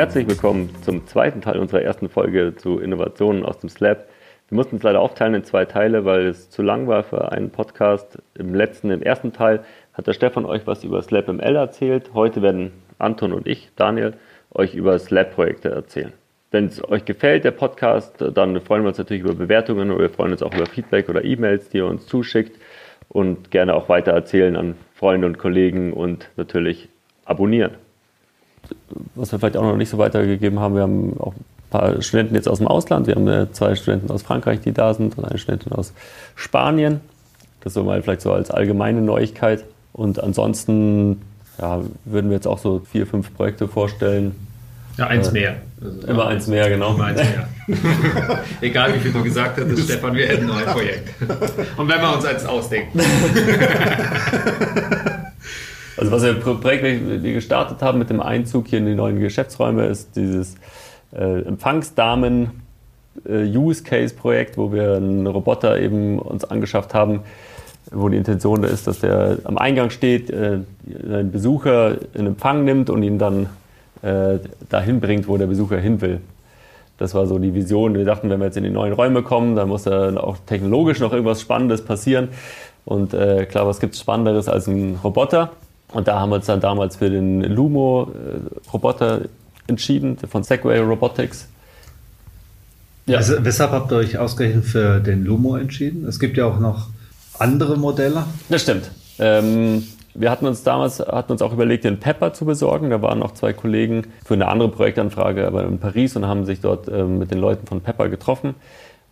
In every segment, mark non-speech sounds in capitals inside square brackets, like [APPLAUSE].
Herzlich willkommen zum zweiten Teil unserer ersten Folge zu Innovationen aus dem Slab. Wir mussten es leider aufteilen in zwei Teile, weil es zu lang war für einen Podcast. Im letzten, im ersten Teil hat der Stefan euch was über SlabML erzählt. Heute werden Anton und ich, Daniel, euch über Slab-Projekte erzählen. Wenn es euch gefällt, der Podcast, dann freuen wir uns natürlich über Bewertungen oder wir freuen uns auch über Feedback oder E-Mails, die ihr uns zuschickt und gerne auch weiter erzählen an Freunde und Kollegen und natürlich abonnieren. Was wir vielleicht auch noch nicht so weitergegeben haben, wir haben auch ein paar Studenten jetzt aus dem Ausland. Wir haben äh, zwei Studenten aus Frankreich, die da sind und eine Studentin aus Spanien. Das so mal vielleicht so als allgemeine Neuigkeit. Und ansonsten ja, würden wir jetzt auch so vier, fünf Projekte vorstellen, ja, eins äh, mehr. Also, immer eins mehr, genau. Immer eins mehr. [LAUGHS] Egal wie viel du gesagt hattest, Stefan, wir hätten noch ein Projekt. Und wenn wir uns eins ausdenken. [LAUGHS] Also was wir Projekt wir gestartet haben mit dem Einzug hier in die neuen Geschäftsräume, ist dieses äh, Empfangsdamen äh, Use Case Projekt, wo wir einen Roboter eben uns angeschafft haben, wo die Intention da ist, dass der am Eingang steht, äh, einen Besucher in Empfang nimmt und ihn dann äh, dahin bringt, wo der Besucher hin will. Das war so die Vision. Wir dachten, wenn wir jetzt in die neuen Räume kommen, dann muss da auch technologisch noch irgendwas Spannendes passieren. Und äh, klar, was gibt es Spannenderes als ein Roboter? Und da haben wir uns dann damals für den Lumo-Roboter entschieden, von Segway Robotics. Ja. Also, weshalb habt ihr euch ausgerechnet für den Lumo entschieden? Es gibt ja auch noch andere Modelle. Das stimmt. Ähm, wir hatten uns damals hatten uns auch überlegt, den Pepper zu besorgen. Da waren noch zwei Kollegen für eine andere Projektanfrage aber in Paris und haben sich dort ähm, mit den Leuten von Pepper getroffen.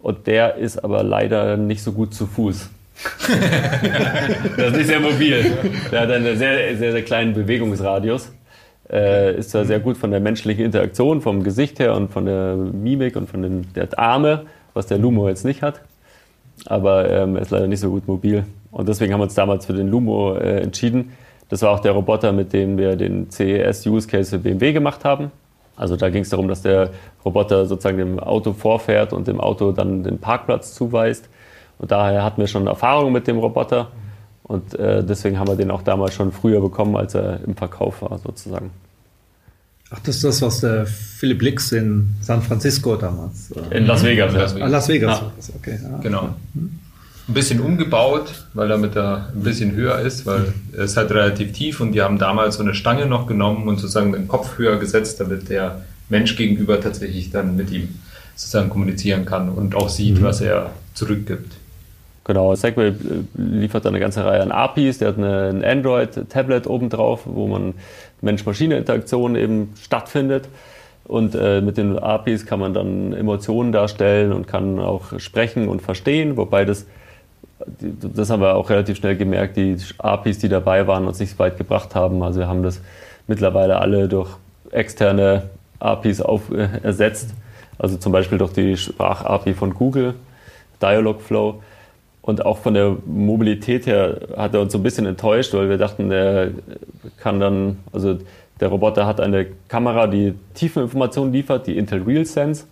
Und der ist aber leider nicht so gut zu Fuß. [LAUGHS] der ist nicht sehr mobil. Der hat einen sehr, sehr, sehr kleinen Bewegungsradius. Äh, ist zwar sehr gut von der menschlichen Interaktion, vom Gesicht her und von der Mimik und von den, der Arme, was der Lumo jetzt nicht hat. Aber ähm, er ist leider nicht so gut mobil. Und deswegen haben wir uns damals für den Lumo äh, entschieden. Das war auch der Roboter, mit dem wir den CES-Use-Case für BMW gemacht haben. Also da ging es darum, dass der Roboter sozusagen dem Auto vorfährt und dem Auto dann den Parkplatz zuweist. Und daher hatten wir schon Erfahrung mit dem Roboter. Und äh, deswegen haben wir den auch damals schon früher bekommen, als er im Verkauf war, sozusagen. Ach, das ist das, was der Philipp Lix in San Francisco damals. Äh, in Las Vegas, ja. Las Vegas. Ah, Las Vegas. Ja. Okay, ja. Genau. Hm ein bisschen umgebaut, weil damit er ein bisschen höher ist, weil er ist halt relativ tief und die haben damals so eine Stange noch genommen und sozusagen den Kopf höher gesetzt, damit der Mensch gegenüber tatsächlich dann mit ihm sozusagen kommunizieren kann und auch sieht, mhm. was er zurückgibt. Genau, Segway äh, liefert eine ganze Reihe an APIs. Der hat eine, ein Android-Tablet obendrauf, wo man Mensch-Maschine-Interaktion eben stattfindet. Und äh, mit den APIs kann man dann Emotionen darstellen und kann auch sprechen und verstehen, wobei das das haben wir auch relativ schnell gemerkt, die APIs, die dabei waren, uns nicht weit gebracht haben. Also wir haben das mittlerweile alle durch externe APIs auf, äh, ersetzt. Also zum Beispiel durch die Sprach-API von Google, Dialogflow. Und auch von der Mobilität her hat er uns so ein bisschen enttäuscht, weil wir dachten, der kann dann, also der Roboter hat eine Kamera, die Tiefeninformationen liefert, die Intel Real Sense.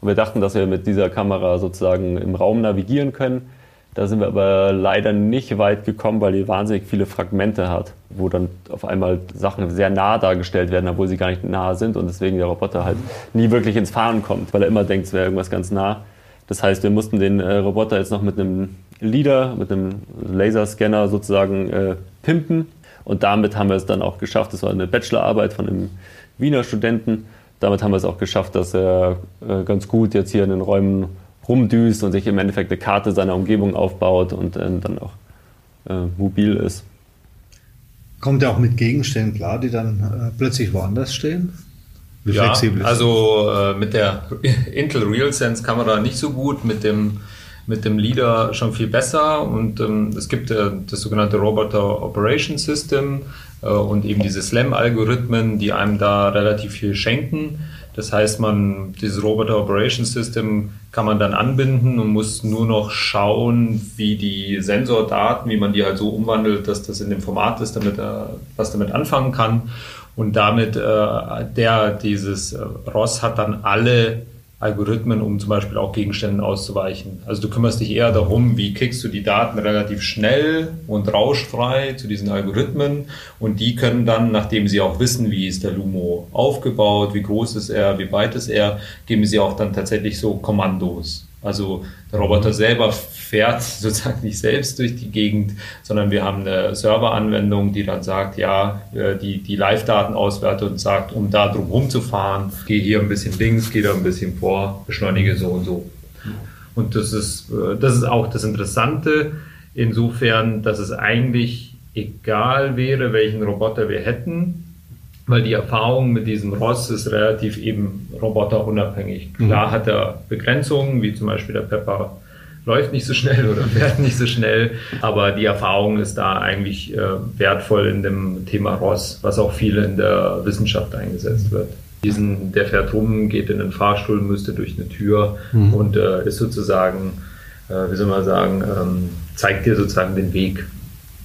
Und wir dachten, dass wir mit dieser Kamera sozusagen im Raum navigieren können. Da sind wir aber leider nicht weit gekommen, weil die wahnsinnig viele Fragmente hat, wo dann auf einmal Sachen sehr nah dargestellt werden, obwohl sie gar nicht nah sind und deswegen der Roboter halt nie wirklich ins Fahren kommt, weil er immer denkt, es wäre irgendwas ganz nah. Das heißt, wir mussten den äh, Roboter jetzt noch mit einem LIDAR, mit einem Laserscanner sozusagen äh, pimpen und damit haben wir es dann auch geschafft. Das war eine Bachelorarbeit von einem Wiener Studenten. Damit haben wir es auch geschafft, dass er äh, ganz gut jetzt hier in den Räumen rumdüst und sich im Endeffekt eine Karte seiner Umgebung aufbaut und äh, dann auch äh, mobil ist. Kommt er auch mit Gegenständen klar, die dann äh, plötzlich woanders stehen? Wie ja, flexibel also äh, mit der Intel RealSense Kamera nicht so gut, mit dem mit dem LIDAR schon viel besser und ähm, es gibt äh, das sogenannte Roboter Operation System äh, und eben diese SLAM-Algorithmen, die einem da relativ viel schenken. Das heißt, man, dieses Roboter Operation System kann man dann anbinden und muss nur noch schauen, wie die Sensordaten, wie man die halt so umwandelt, dass das in dem Format ist, damit er was damit anfangen kann. Und damit, äh, der, dieses äh, ROS hat dann alle Algorithmen, um zum Beispiel auch Gegenständen auszuweichen. Also du kümmerst dich eher darum, wie kriegst du die Daten relativ schnell und rauschfrei zu diesen Algorithmen und die können dann, nachdem sie auch wissen, wie ist der Lumo aufgebaut, wie groß ist er, wie weit ist er, geben sie auch dann tatsächlich so Kommandos. Also der Roboter selber fährt [LAUGHS] sozusagen nicht selbst durch die Gegend, sondern wir haben eine Serveranwendung, die dann sagt, ja, äh, die, die Live-Daten auswertet und sagt, um da drum rumzufahren, gehe hier ein bisschen links, gehe da ein bisschen vor, beschleunige so und so. Und das ist, äh, das ist auch das Interessante, insofern, dass es eigentlich egal wäre, welchen Roboter wir hätten, weil die Erfahrung mit diesem Ross ist relativ eben roboterunabhängig. Klar mhm. hat er Begrenzungen, wie zum Beispiel der Pepper läuft nicht so schnell [LAUGHS] oder fährt nicht so schnell, aber die Erfahrung ist da eigentlich äh, wertvoll in dem Thema Ross, was auch viel in der Wissenschaft eingesetzt wird. Diesen, der fährt rum, geht in den Fahrstuhl, müsste durch eine Tür mhm. und äh, ist sozusagen, äh, wie soll man sagen, ähm, zeigt dir sozusagen den Weg,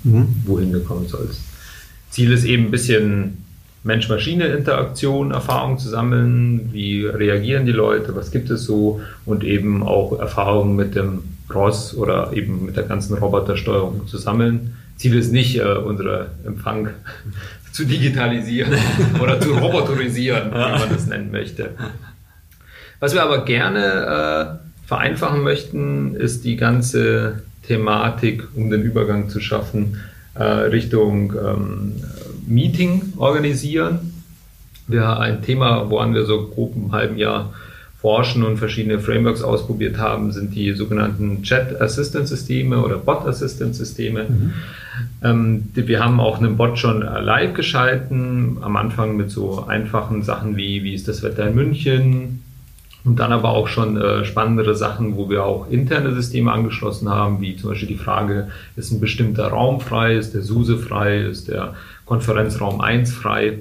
mhm. wohin du kommen sollst. Ziel ist eben ein bisschen Mensch-Maschine-Interaktion, Erfahrung zu sammeln, wie reagieren die Leute, was gibt es so und eben auch Erfahrungen mit dem Ross oder eben mit der ganzen Robotersteuerung zu sammeln. Ziel ist nicht, äh, unsere Empfang [LAUGHS] zu digitalisieren [LAUGHS] oder zu roboterisieren, wie man das nennen möchte. Was wir aber gerne äh, vereinfachen möchten, ist die ganze Thematik, um den Übergang zu schaffen, äh, Richtung ähm, Meeting organisieren. Wir ein Thema, woran wir so grob im halben Jahr forschen und verschiedene Frameworks ausprobiert haben, sind die sogenannten Chat Assistant Systeme oder Bot Assistant Systeme. Mhm. Ähm, wir haben auch einen Bot schon live geschalten, am Anfang mit so einfachen Sachen wie, wie ist das Wetter in München, und dann aber auch schon äh, spannendere Sachen, wo wir auch interne Systeme angeschlossen haben, wie zum Beispiel die Frage, ist ein bestimmter Raum frei, ist der SUSE frei, ist der Konferenzraum 1 frei.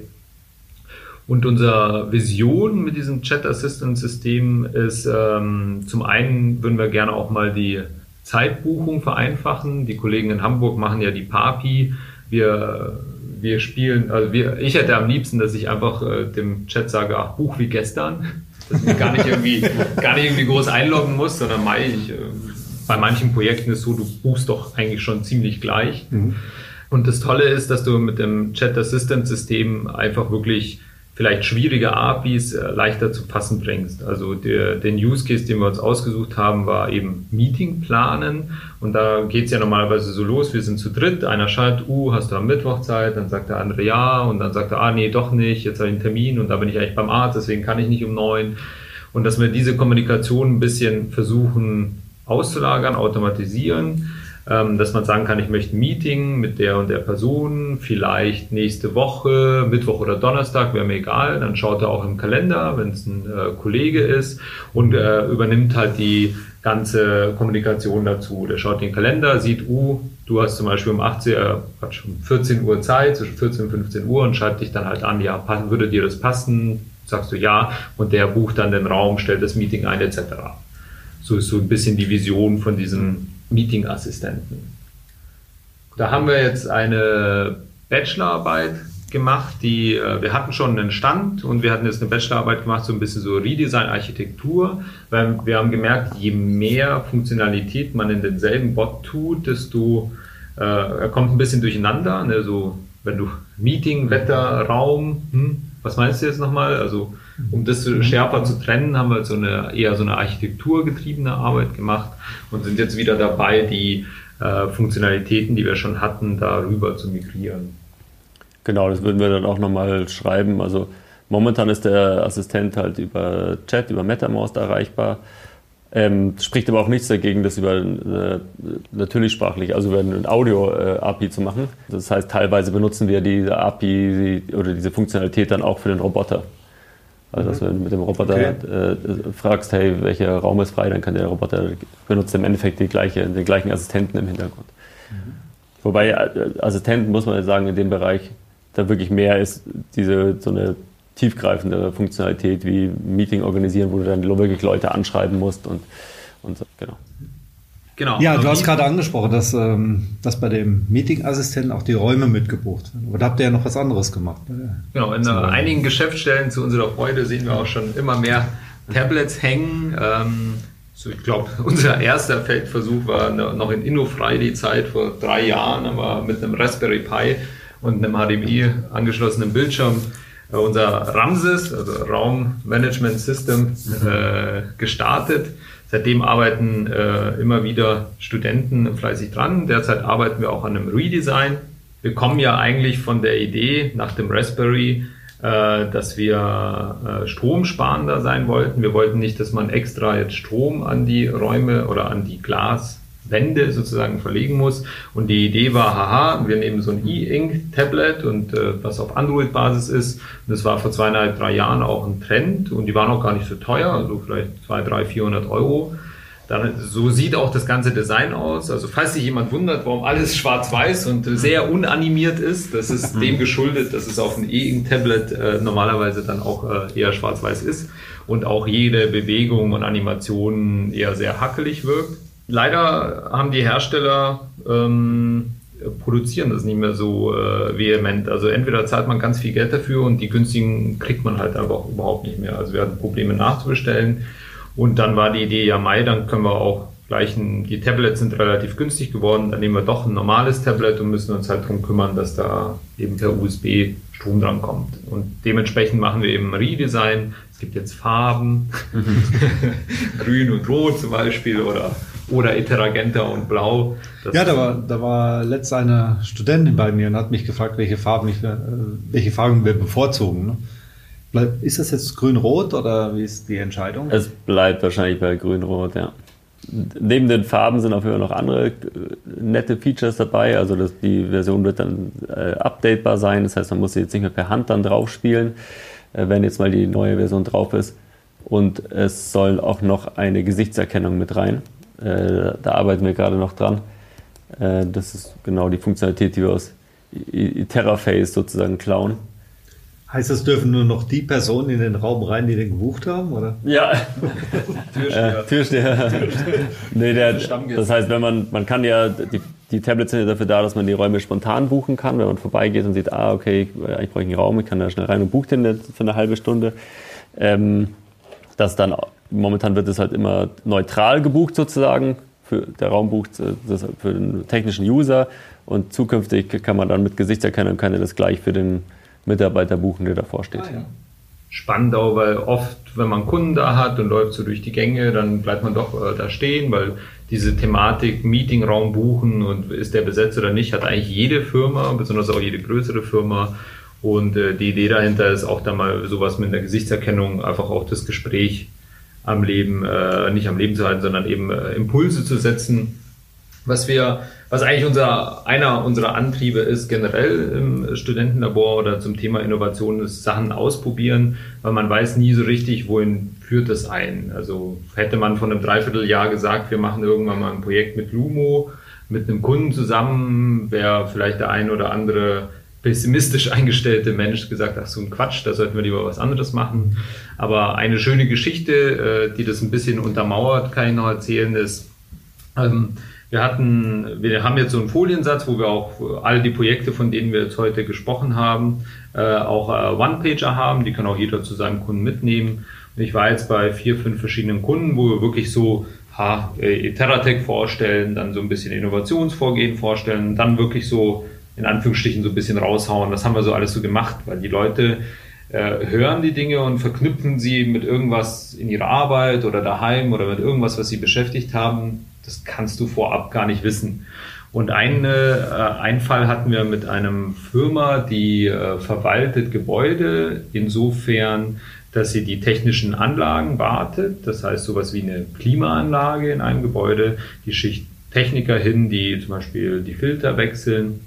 Und unsere Vision mit diesem Chat Assistant System ist, ähm, zum einen würden wir gerne auch mal die Zeitbuchung vereinfachen. Die Kollegen in Hamburg machen ja die Papi. Wir, wir spielen, also wir, ich hätte am liebsten, dass ich einfach äh, dem Chat sage, ach, Buch wie gestern dass ich gar nicht irgendwie, gar nicht irgendwie groß einloggen muss, sondern mal ich, äh, bei manchen Projekten ist so, du buchst doch eigentlich schon ziemlich gleich. Mhm. Und das Tolle ist, dass du mit dem Chat Assistant System einfach wirklich vielleicht schwierige APIs äh, leichter zu fassen bringst. Also der, den Use Case, den wir uns ausgesucht haben, war eben Meeting planen. Und da geht's ja normalerweise so los, wir sind zu dritt, einer schreibt, uh, hast du am Mittwoch Zeit? Dann sagt der andere ja und dann sagt er, ah nee, doch nicht, jetzt habe ich einen Termin und da bin ich eigentlich beim Arzt, deswegen kann ich nicht um neun. Und dass wir diese Kommunikation ein bisschen versuchen auszulagern, automatisieren dass man sagen kann, ich möchte ein Meeting mit der und der Person, vielleicht nächste Woche, Mittwoch oder Donnerstag, wäre mir egal. Dann schaut er auch im Kalender, wenn es ein äh, Kollege ist und äh, übernimmt halt die ganze Kommunikation dazu. Der schaut den Kalender, sieht, uh, du hast zum Beispiel um 18, äh, um 14 Uhr Zeit, zwischen 14 und 15 Uhr und schreibt dich dann halt an, ja, würde dir das passen? Sagst du ja und der bucht dann den Raum, stellt das Meeting ein etc. So ist so ein bisschen die Vision von diesem Meeting-Assistenten. Da haben wir jetzt eine Bachelorarbeit gemacht, die äh, wir hatten schon einen Stand und wir hatten jetzt eine Bachelorarbeit gemacht, so ein bisschen so Redesign-Architektur, weil wir haben gemerkt, je mehr Funktionalität man in denselben Bot tut, desto äh, kommt ein bisschen durcheinander. Ne? So, wenn du Meeting, Wetter, Raum, hm, was meinst du jetzt nochmal? Also um das schärfer zu trennen, haben wir so eine eher so eine architekturgetriebene Arbeit gemacht und sind jetzt wieder dabei, die äh, Funktionalitäten, die wir schon hatten, darüber zu migrieren. Genau, das würden wir dann auch nochmal schreiben. Also momentan ist der Assistent halt über Chat, über MetaMouse erreichbar. Ähm, spricht aber auch nichts dagegen, das über äh, natürlich sprachlich, also über ein Audio-API äh, zu machen. Das heißt, teilweise benutzen wir diese API oder diese Funktionalität dann auch für den Roboter. Also, dass mhm. du mit dem Roboter okay. äh, fragst, hey, welcher Raum ist frei, dann kann der Roboter benutzt im Endeffekt die gleiche, den gleichen Assistenten im Hintergrund. Mhm. Wobei äh, Assistenten, muss man sagen, in dem Bereich da wirklich mehr ist, diese so eine tiefgreifende Funktionalität wie Meeting organisieren, wo du dann wirklich Leute anschreiben musst und, und so, genau. Genau. Ja, du hast gerade angesprochen, dass, ähm, dass bei dem Meeting-Assistenten auch die Räume mitgebucht werden. Aber da habt ihr ja noch was anderes gemacht. Genau, in einigen Geschäftsstellen zu unserer Freude sehen wir auch schon immer mehr Tablets hängen. Ähm, so, ich glaube, [LAUGHS] unser erster Feldversuch war noch in InnoFriday-Zeit vor drei Jahren, aber mit einem Raspberry Pi und einem HDMI angeschlossenen Bildschirm äh, unser Ramses, also Raum Management System, äh, gestartet. Seitdem arbeiten äh, immer wieder Studenten fleißig dran. Derzeit arbeiten wir auch an einem Redesign. Wir kommen ja eigentlich von der Idee nach dem Raspberry, äh, dass wir äh, stromsparender sein wollten. Wir wollten nicht, dass man extra jetzt Strom an die Räume oder an die Glas Wände sozusagen verlegen muss. Und die Idee war, haha, wir nehmen so ein E-Ink-Tablet und äh, was auf Android-Basis ist. Und das war vor zweieinhalb, drei Jahren auch ein Trend und die waren auch gar nicht so teuer, also vielleicht zwei, drei, vierhundert Euro. Dann, so sieht auch das ganze Design aus. Also falls sich jemand wundert, warum alles schwarz-weiß und sehr unanimiert ist, das ist mhm. dem geschuldet, dass es auf einem E-Ink-Tablet äh, normalerweise dann auch äh, eher schwarz-weiß ist und auch jede Bewegung und Animation eher sehr hackelig wirkt leider haben die Hersteller ähm, produzieren das nicht mehr so äh, vehement. Also entweder zahlt man ganz viel Geld dafür und die günstigen kriegt man halt aber überhaupt nicht mehr. Also wir hatten Probleme nachzubestellen und dann war die Idee, ja Mai, dann können wir auch gleich ein, die Tablets sind relativ günstig geworden, dann nehmen wir doch ein normales Tablet und müssen uns halt darum kümmern, dass da eben per USB Strom dran kommt. Und dementsprechend machen wir eben Redesign. Es gibt jetzt Farben, [LAUGHS] grün und rot zum Beispiel oder oder Interagenta und Blau. Das ja, da war, da war letzt eine Studentin bei mir und hat mich gefragt, welche Farben, ich, äh, welche Farben wir bevorzugen. Ne? ist das jetzt grün-rot oder wie ist die Entscheidung? Es bleibt wahrscheinlich bei grün-rot, ja. Neben den Farben sind auf jeden Fall noch andere äh, nette Features dabei. Also dass die Version wird dann äh, updatebar sein. Das heißt, man muss sie jetzt nicht mehr per Hand dann drauf spielen, äh, wenn jetzt mal die neue Version drauf ist. Und es soll auch noch eine Gesichtserkennung mit rein. Äh, da arbeiten wir gerade noch dran. Äh, das ist genau die Funktionalität, die wir aus Terraface sozusagen klauen. Heißt das, dürfen nur noch die Personen in den Raum rein, die den gebucht haben, oder? Ja. [LAUGHS] Türsteher. Äh, Türsteher. nee, der, das heißt, wenn man, man kann ja, die, die Tablets sind ja dafür da, dass man die Räume spontan buchen kann, wenn man vorbeigeht und sieht, ah, okay, ich brauche einen Raum, ich kann da schnell rein und bucht den für eine halbe Stunde. Ähm, dass dann momentan wird es halt immer neutral gebucht sozusagen. Für, der Raum bucht äh, das für den technischen User und zukünftig kann man dann mit Gesichtserkennung kann er das gleich für den Mitarbeiter buchen, der davor steht. Ah, ja. Spannend auch, weil oft, wenn man Kunden da hat und läuft so durch die Gänge, dann bleibt man doch äh, da stehen, weil diese Thematik Meetingraum buchen und ist der besetzt oder nicht, hat eigentlich jede Firma, besonders auch jede größere Firma. Und äh, die Idee dahinter ist auch da mal sowas mit der Gesichtserkennung einfach auch das Gespräch am Leben, äh, nicht am Leben zu halten, sondern eben äh, Impulse zu setzen. Was wir, was eigentlich unser, einer unserer Antriebe ist, generell im Studentenlabor oder zum Thema Innovation, ist Sachen ausprobieren, weil man weiß nie so richtig, wohin führt das ein. Also hätte man von einem Dreivierteljahr gesagt, wir machen irgendwann mal ein Projekt mit Lumo, mit einem Kunden zusammen, wäre vielleicht der ein oder andere pessimistisch [LAUGHS] eingestellte Mensch gesagt, ach so ein Quatsch, da sollten wir lieber was anderes machen. Aber eine schöne Geschichte, äh, die das ein bisschen untermauert, kann ich noch erzählen, ist, ähm, wir hatten, wir haben jetzt so einen Foliensatz, wo wir auch all die Projekte, von denen wir jetzt heute gesprochen haben, äh, auch äh, One-Pager haben, die kann auch jeder zu seinem Kunden mitnehmen. Und ich war jetzt bei vier, fünf verschiedenen Kunden, wo wir wirklich so ha, Terratech vorstellen, dann so ein bisschen Innovationsvorgehen vorstellen, dann wirklich so in Anführungsstrichen so ein bisschen raushauen. Was haben wir so alles so gemacht? Weil die Leute äh, hören die Dinge und verknüpfen sie mit irgendwas in ihrer Arbeit oder daheim oder mit irgendwas, was sie beschäftigt haben. Das kannst du vorab gar nicht wissen. Und eine, äh, einen Fall hatten wir mit einem Firma, die äh, verwaltet Gebäude insofern, dass sie die technischen Anlagen wartet. Das heißt sowas wie eine Klimaanlage in einem Gebäude. Die Schicht Techniker hin, die zum Beispiel die Filter wechseln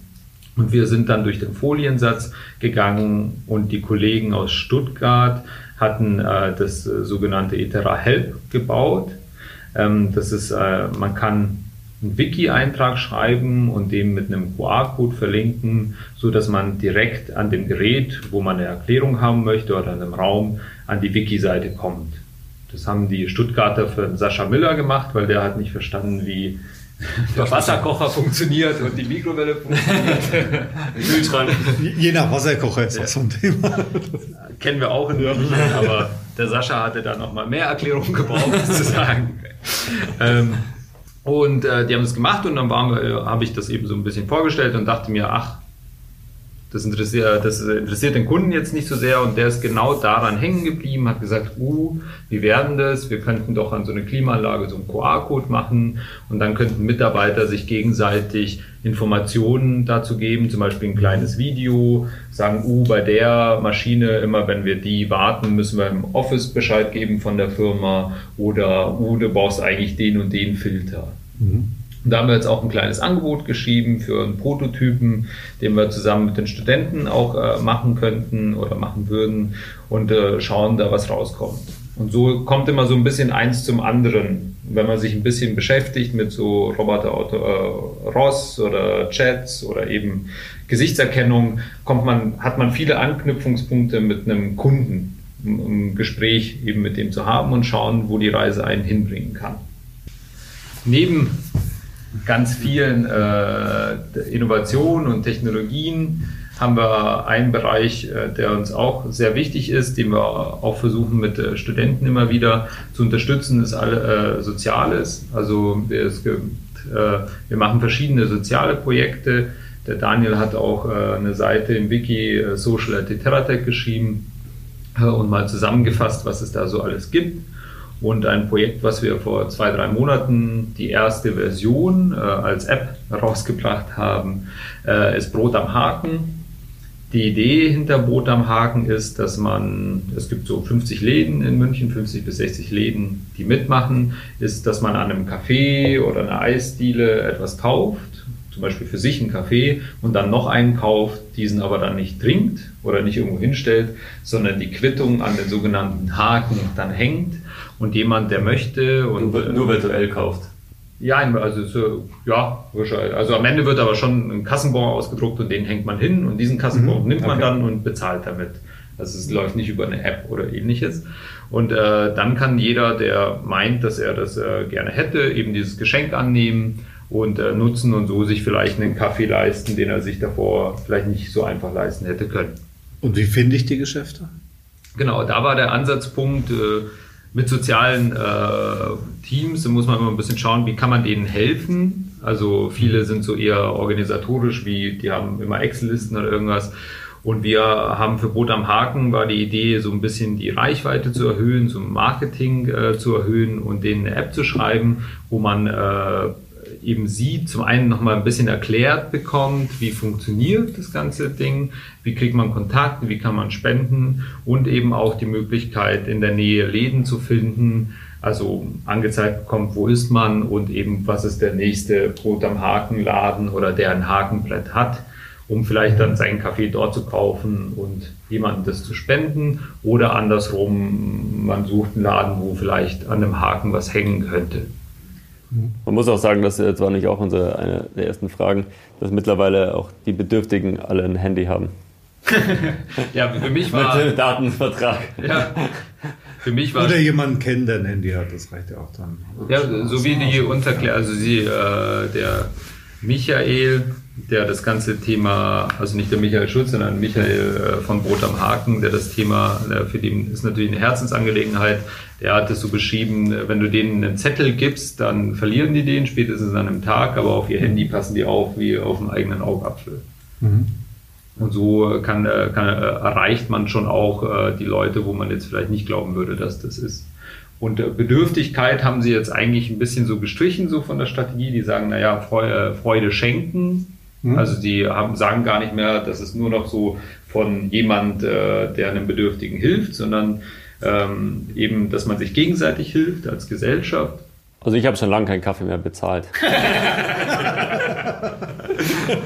und wir sind dann durch den Foliensatz gegangen und die Kollegen aus Stuttgart hatten äh, das äh, sogenannte Etera Help gebaut. Ähm, das ist, äh, man kann einen Wiki-Eintrag schreiben und den mit einem QR-Code verlinken, so dass man direkt an dem Gerät, wo man eine Erklärung haben möchte oder an einem Raum, an die Wiki-Seite kommt. Das haben die Stuttgarter für Sascha Miller gemacht, weil der hat nicht verstanden, wie [LAUGHS] der Wasserkocher funktioniert und die Mikrowelle funktioniert. [LAUGHS] Kühlschrank. Je nach Wasserkocher ist das so ein Thema. [LAUGHS] Kennen wir auch in München, aber der Sascha hatte da nochmal mehr Erklärungen gebraucht, sozusagen. ähm, und äh, die haben es gemacht und dann äh, habe ich das eben so ein bisschen vorgestellt und dachte mir, ach, das interessiert, das interessiert den Kunden jetzt nicht so sehr und der ist genau daran hängen geblieben, hat gesagt, uh, wie werden das? Wir könnten doch an so eine Klimaanlage so einen QR-Code machen und dann könnten Mitarbeiter sich gegenseitig Informationen dazu geben, zum Beispiel ein kleines Video, sagen, uh, bei der Maschine, immer wenn wir die warten, müssen wir im Office Bescheid geben von der Firma oder, uh, du brauchst eigentlich den und den Filter. Mhm. Und da haben wir jetzt auch ein kleines Angebot geschrieben für einen Prototypen, den wir zusammen mit den Studenten auch äh, machen könnten oder machen würden und äh, schauen da, was rauskommt. Und so kommt immer so ein bisschen eins zum anderen. Wenn man sich ein bisschen beschäftigt mit so Roboter äh, Ross oder Chats oder eben Gesichtserkennung, kommt man, hat man viele Anknüpfungspunkte mit einem Kunden, um ein Gespräch eben mit dem zu haben und schauen, wo die Reise einen hinbringen kann. Neben ganz vielen äh, Innovationen und Technologien haben wir einen Bereich, äh, der uns auch sehr wichtig ist, den wir auch versuchen mit äh, Studenten immer wieder zu unterstützen, ist alle, äh, Soziales. Also es gibt, äh, wir machen verschiedene soziale Projekte. Der Daniel hat auch äh, eine Seite im Wiki Social at Terratech geschrieben und mal zusammengefasst, was es da so alles gibt. Und ein Projekt, was wir vor zwei, drei Monaten die erste Version äh, als App rausgebracht haben, äh, ist Brot am Haken. Die Idee hinter Brot am Haken ist, dass man, es gibt so 50 Läden in München, 50 bis 60 Läden, die mitmachen, ist, dass man an einem Café oder einer Eisdiele etwas kauft, zum Beispiel für sich einen Kaffee und dann noch einen kauft, diesen aber dann nicht trinkt oder nicht irgendwo hinstellt, sondern die Quittung an den sogenannten Haken dann hängt und jemand, der möchte und nur, nur virtuell kauft. Ja, also so, ja, also am Ende wird aber schon ein Kassenbon ausgedruckt und den hängt man hin und diesen Kassenbon mhm, nimmt man okay. dann und bezahlt damit. Also es läuft nicht über eine App oder ähnliches. Und äh, dann kann jeder, der meint, dass er das äh, gerne hätte, eben dieses Geschenk annehmen und äh, nutzen und so sich vielleicht einen Kaffee leisten, den er sich davor vielleicht nicht so einfach leisten hätte können. Und wie finde ich die Geschäfte? Genau, da war der Ansatzpunkt, äh, mit sozialen äh, Teams muss man immer ein bisschen schauen, wie kann man denen helfen. Also viele sind so eher organisatorisch, wie die haben immer Excel-Listen oder irgendwas. Und wir haben für Brot am Haken war die Idee, so ein bisschen die Reichweite zu erhöhen, so Marketing äh, zu erhöhen und denen eine App zu schreiben, wo man äh, eben sie zum einen nochmal ein bisschen erklärt bekommt, wie funktioniert das ganze Ding, wie kriegt man Kontakt, wie kann man spenden und eben auch die Möglichkeit in der Nähe Läden zu finden, also angezeigt bekommt, wo ist man und eben was ist der nächste Brot am Hakenladen oder der ein Hakenbrett hat, um vielleicht dann seinen Kaffee dort zu kaufen und jemandem das zu spenden oder andersrum, man sucht einen Laden, wo vielleicht an einem Haken was hängen könnte. Man muss auch sagen, das war nicht auch unsere, eine der ersten Fragen, dass mittlerweile auch die Bedürftigen alle ein Handy haben. [LAUGHS] ja, für mich war. Mit Datenvertrag. Ja, für mich war. Oder jemanden kennen, der ein Handy hat, das reicht ja auch dann. Ja, so wie die Unterklär, also sie, äh, der Michael, der das ganze Thema, also nicht der Michael Schulz, sondern Michael äh, von Brot am Haken, der das Thema, äh, für den ist natürlich eine Herzensangelegenheit, der hat es so beschrieben, äh, wenn du denen einen Zettel gibst, dann verlieren die den spätestens an einem Tag, aber auf ihr Handy passen die auf wie auf einen eigenen Augapfel. Mhm. Und so kann, kann, erreicht man schon auch die Leute, wo man jetzt vielleicht nicht glauben würde, dass das ist. Und Bedürftigkeit haben sie jetzt eigentlich ein bisschen so gestrichen, so von der Strategie. Die sagen, naja, Freude schenken. Mhm. Also die haben, sagen gar nicht mehr, das ist nur noch so von jemand, der einem Bedürftigen hilft, sondern ähm, eben, dass man sich gegenseitig hilft als Gesellschaft. Also ich habe schon lange keinen Kaffee mehr bezahlt. [LAUGHS]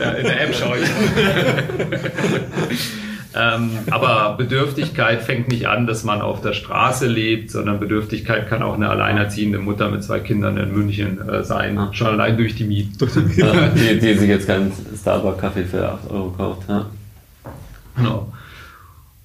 ja, in der App schaue ich. [LAUGHS] ähm, aber Bedürftigkeit fängt nicht an, dass man auf der Straße lebt, sondern Bedürftigkeit kann auch eine alleinerziehende Mutter mit zwei Kindern in München äh, sein, ah. schon allein durch die Miete. Ja, [LAUGHS] die, die sich jetzt keinen Starbucks-Kaffee für 8 Euro kauft. Ja. Genau.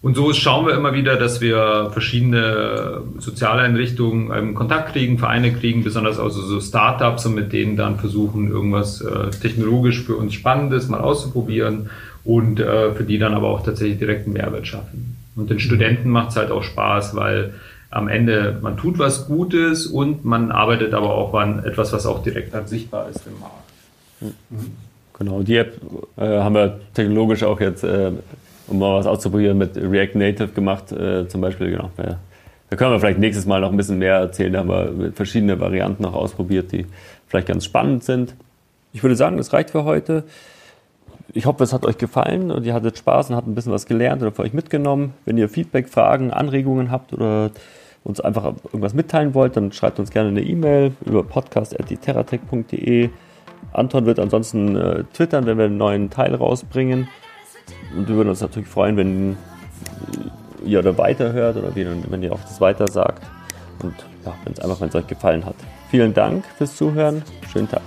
Und so schauen wir immer wieder, dass wir verschiedene Sozialeinrichtungen in Kontakt kriegen, Vereine kriegen, besonders also so Startups und mit denen dann versuchen, irgendwas äh, technologisch für uns Spannendes mal auszuprobieren und äh, für die dann aber auch tatsächlich direkten Mehrwert schaffen. Und den Studenten macht es halt auch Spaß, weil am Ende man tut was Gutes und man arbeitet aber auch an etwas, was auch direkt dann sichtbar ist im Markt. Genau, die App äh, haben wir technologisch auch jetzt äh, um mal was auszuprobieren, mit React Native gemacht, äh, zum Beispiel. Genau. Da können wir vielleicht nächstes Mal noch ein bisschen mehr erzählen. Da haben wir verschiedene Varianten noch ausprobiert, die vielleicht ganz spannend sind. Ich würde sagen, das reicht für heute. Ich hoffe, es hat euch gefallen und ihr hattet Spaß und habt ein bisschen was gelernt oder für euch mitgenommen. Wenn ihr Feedback, Fragen, Anregungen habt oder uns einfach irgendwas mitteilen wollt, dann schreibt uns gerne eine E-Mail über podcast.diterratech.de. Anton wird ansonsten äh, twittern, wenn wir einen neuen Teil rausbringen. Und wir würden uns natürlich freuen, wenn ihr da weiterhört oder wenn ihr auch das weiter sagt. Und ja, wenn es einfach, wenn es euch gefallen hat. Vielen Dank fürs Zuhören. Schönen Tag.